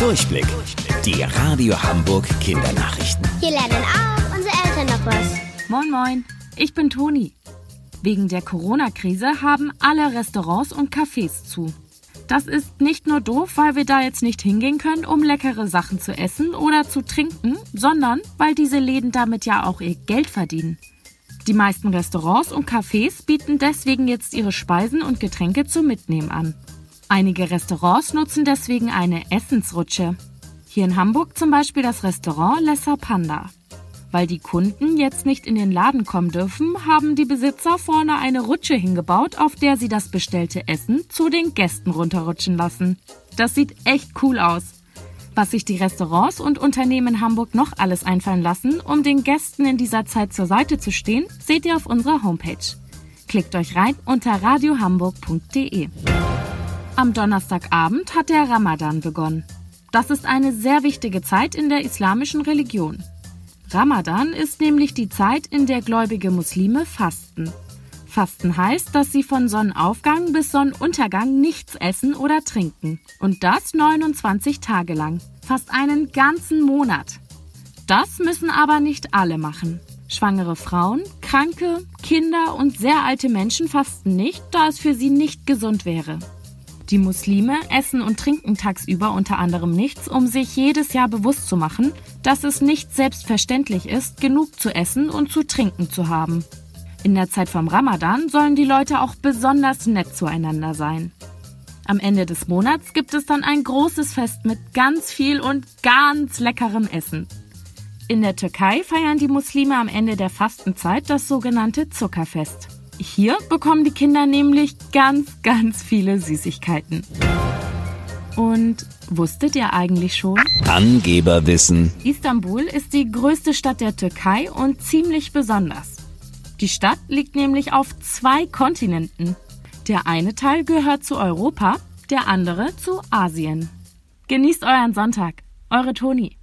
Durchblick. Die Radio Hamburg Kindernachrichten. Hier lernen auch unsere Eltern noch was. Moin, moin. Ich bin Toni. Wegen der Corona-Krise haben alle Restaurants und Cafés zu. Das ist nicht nur doof, weil wir da jetzt nicht hingehen können, um leckere Sachen zu essen oder zu trinken, sondern weil diese Läden damit ja auch ihr Geld verdienen. Die meisten Restaurants und Cafés bieten deswegen jetzt ihre Speisen und Getränke zum Mitnehmen an. Einige Restaurants nutzen deswegen eine Essensrutsche. Hier in Hamburg zum Beispiel das Restaurant Lesser Panda. Weil die Kunden jetzt nicht in den Laden kommen dürfen, haben die Besitzer vorne eine Rutsche hingebaut, auf der sie das bestellte Essen zu den Gästen runterrutschen lassen. Das sieht echt cool aus. Was sich die Restaurants und Unternehmen in Hamburg noch alles einfallen lassen, um den Gästen in dieser Zeit zur Seite zu stehen, seht ihr auf unserer Homepage. Klickt euch rein unter radiohamburg.de. Am Donnerstagabend hat der Ramadan begonnen. Das ist eine sehr wichtige Zeit in der islamischen Religion. Ramadan ist nämlich die Zeit, in der gläubige Muslime fasten. Fasten heißt, dass sie von Sonnenaufgang bis Sonnenuntergang nichts essen oder trinken. Und das 29 Tage lang. Fast einen ganzen Monat. Das müssen aber nicht alle machen. Schwangere Frauen, Kranke, Kinder und sehr alte Menschen fasten nicht, da es für sie nicht gesund wäre. Die Muslime essen und trinken tagsüber unter anderem nichts, um sich jedes Jahr bewusst zu machen, dass es nicht selbstverständlich ist, genug zu essen und zu trinken zu haben. In der Zeit vom Ramadan sollen die Leute auch besonders nett zueinander sein. Am Ende des Monats gibt es dann ein großes Fest mit ganz viel und ganz leckerem Essen. In der Türkei feiern die Muslime am Ende der Fastenzeit das sogenannte Zuckerfest. Hier bekommen die Kinder nämlich ganz, ganz viele Süßigkeiten. Und wusstet ihr eigentlich schon? Angeberwissen. Istanbul ist die größte Stadt der Türkei und ziemlich besonders. Die Stadt liegt nämlich auf zwei Kontinenten. Der eine Teil gehört zu Europa, der andere zu Asien. Genießt euren Sonntag. Eure Toni.